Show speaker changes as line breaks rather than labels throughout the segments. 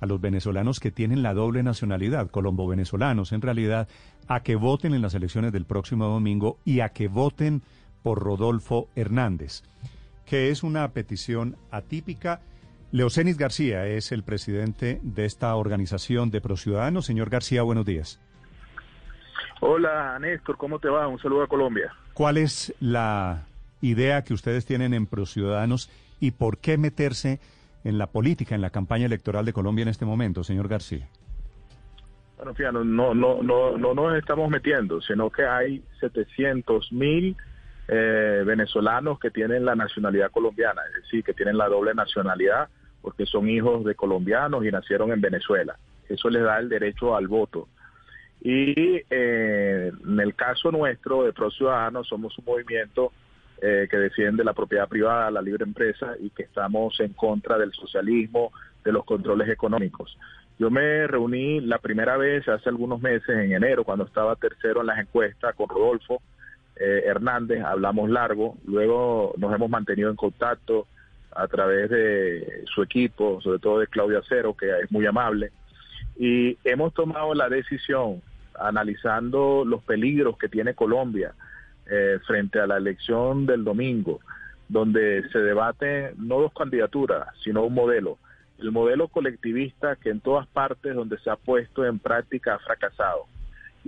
a los venezolanos que tienen la doble nacionalidad, colombo-venezolanos, en realidad, a que voten en las elecciones del próximo domingo y a que voten por Rodolfo Hernández, que es una petición atípica. Leocenis García es el presidente de esta organización de Ciudadanos. Señor García, buenos días.
Hola, Néstor, ¿cómo te va? Un saludo a Colombia.
¿Cuál es la idea que ustedes tienen en Ciudadanos y por qué meterse en la política, en la campaña electoral de Colombia en este momento, señor García?
Bueno, fíjate, no, no, no, no nos estamos metiendo, sino que hay 700 mil eh, venezolanos que tienen la nacionalidad colombiana, es decir, que tienen la doble nacionalidad porque son hijos de colombianos y nacieron en Venezuela. Eso les da el derecho al voto. Y eh, en el caso nuestro de Pro Ciudadanos somos un movimiento eh, que defiende la propiedad privada, la libre empresa y que estamos en contra del socialismo, de los controles económicos. Yo me reuní la primera vez hace algunos meses, en enero, cuando estaba tercero en las encuestas con Rodolfo eh, Hernández, hablamos largo, luego nos hemos mantenido en contacto a través de su equipo, sobre todo de Claudia Cero, que es muy amable, y hemos tomado la decisión, analizando los peligros que tiene Colombia, eh, frente a la elección del domingo, donde se debate no dos candidaturas, sino un modelo. El modelo colectivista que en todas partes donde se ha puesto en práctica ha fracasado.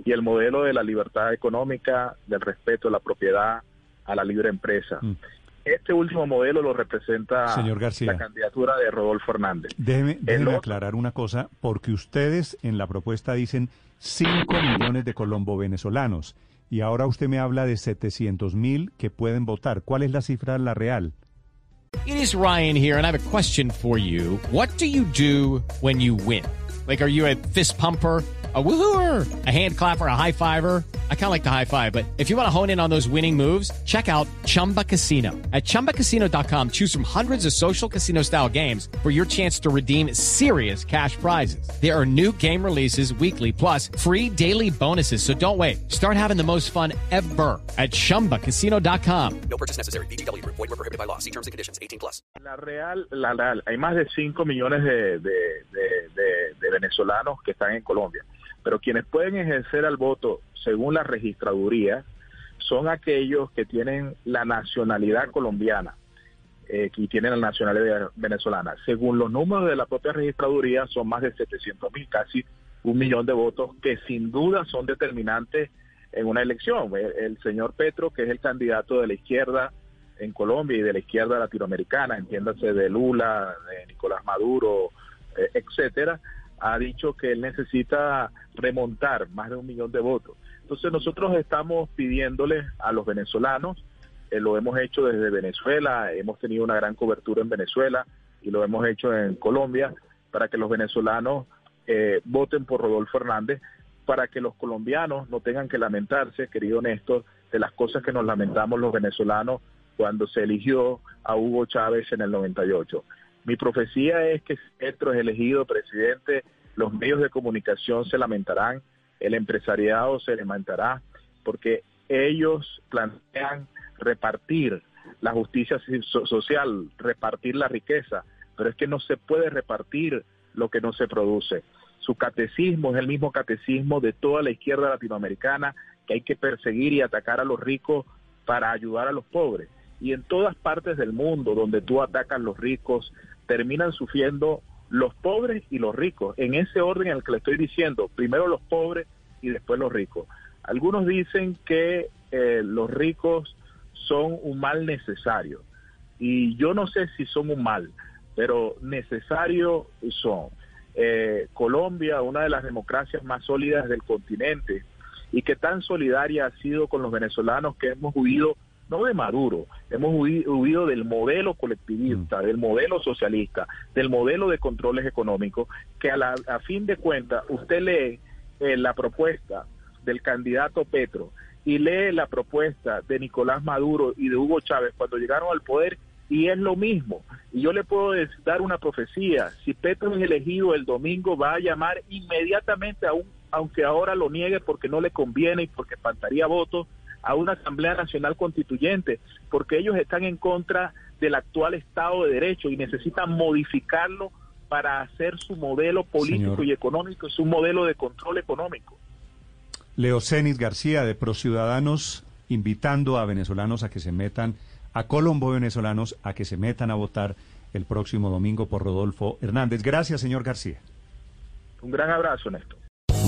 Y el modelo de la libertad económica, del respeto a la propiedad, a la libre empresa. Mm. Este último modelo lo representa
Señor García,
la candidatura de Rodolfo Hernández.
Déjeme, aclarar una cosa, porque ustedes en la propuesta dicen 5 millones de colombo venezolanos y ahora usted me habla de 700 mil que pueden votar. ¿Cuál es la cifra la real?
It is Ryan here and I have a question for you. What do you do when you win? Like, are you a fist pumper? a woohooer, a hand clapper, a high fiver. I kind of like the high five, but if you want to hone in on those winning moves, check out Chumba Casino. At ChumbaCasino.com, choose from hundreds of social casino style games for your chance to redeem serious cash prizes. There are new game releases weekly, plus free daily bonuses. So don't wait. Start having the most fun ever at ChumbaCasino.com.
No purchase necessary. BGW. Void were prohibited by law. See terms and conditions. 18 plus.
La real, la real. Hay más de 5 millones de, de, de, de, de venezolanos que están en Colombia. Pero quienes pueden ejercer al voto según la registraduría son aquellos que tienen la nacionalidad colombiana eh, y tienen la nacionalidad venezolana. Según los números de la propia registraduría, son más de 700 mil, casi un millón de votos que sin duda son determinantes en una elección. El, señor Petro, que es el candidato de la izquierda en Colombia y de la izquierda latinoamericana, entiéndase de Lula, de Nicolás Maduro, eh, etcétera, ha dicho que él necesita remontar más de un millón de votos. Entonces nosotros estamos pidiéndole a los venezolanos, eh, lo hemos hecho desde Venezuela, hemos tenido una gran cobertura en Venezuela y lo hemos hecho en Colombia, para que los venezolanos eh, voten por Rodolfo Hernández, para que los colombianos no tengan que lamentarse, querido Néstor, de las cosas que nos lamentamos los venezolanos cuando se eligió a Hugo Chávez en el 98. Mi profecía es que si Petro es elegido presidente, los medios de comunicación se lamentarán, el empresariado se lamentará, porque ellos plantean repartir la justicia social, repartir la riqueza, pero es que no se puede repartir lo que no se produce. Su catecismo es el mismo catecismo de toda la izquierda latinoamericana, que hay que perseguir y atacar a los ricos para ayudar a los pobres. Y en todas partes del mundo donde tú atacas a los ricos, terminan sufriendo los pobres y los ricos, en ese orden en el que le estoy diciendo, primero los pobres y después los ricos. Algunos dicen que eh, los ricos son un mal necesario y yo no sé si son un mal, pero necesario son. Eh, Colombia, una de las democracias más sólidas del continente y que tan solidaria ha sido con los venezolanos que hemos huido no de Maduro, hemos huido, del modelo colectivista, mm. del modelo socialista, del modelo de controles económicos, que a, la, a fin de cuentas usted lee eh, la propuesta del candidato Petro y lee la propuesta de Nicolás Maduro y de Hugo Chávez cuando llegaron al poder y es lo mismo. Y yo le puedo dar una profecía, si Petro es elegido el domingo va a llamar inmediatamente a un, aunque ahora lo niegue porque no le conviene y porque faltaría votos, a una Asamblea Nacional Constituyente, porque ellos están en contra del actual Estado de Derecho y necesitan modificarlo para hacer su modelo político y económico, su modelo de control económico.
Leocenis García de Prociudadanos invitando a venezolanos a que se metan, a Colombo venezolanos a que se metan a votar el próximo domingo por Rodolfo Hernández. Gracias, señor García.
Un gran abrazo, Néstor.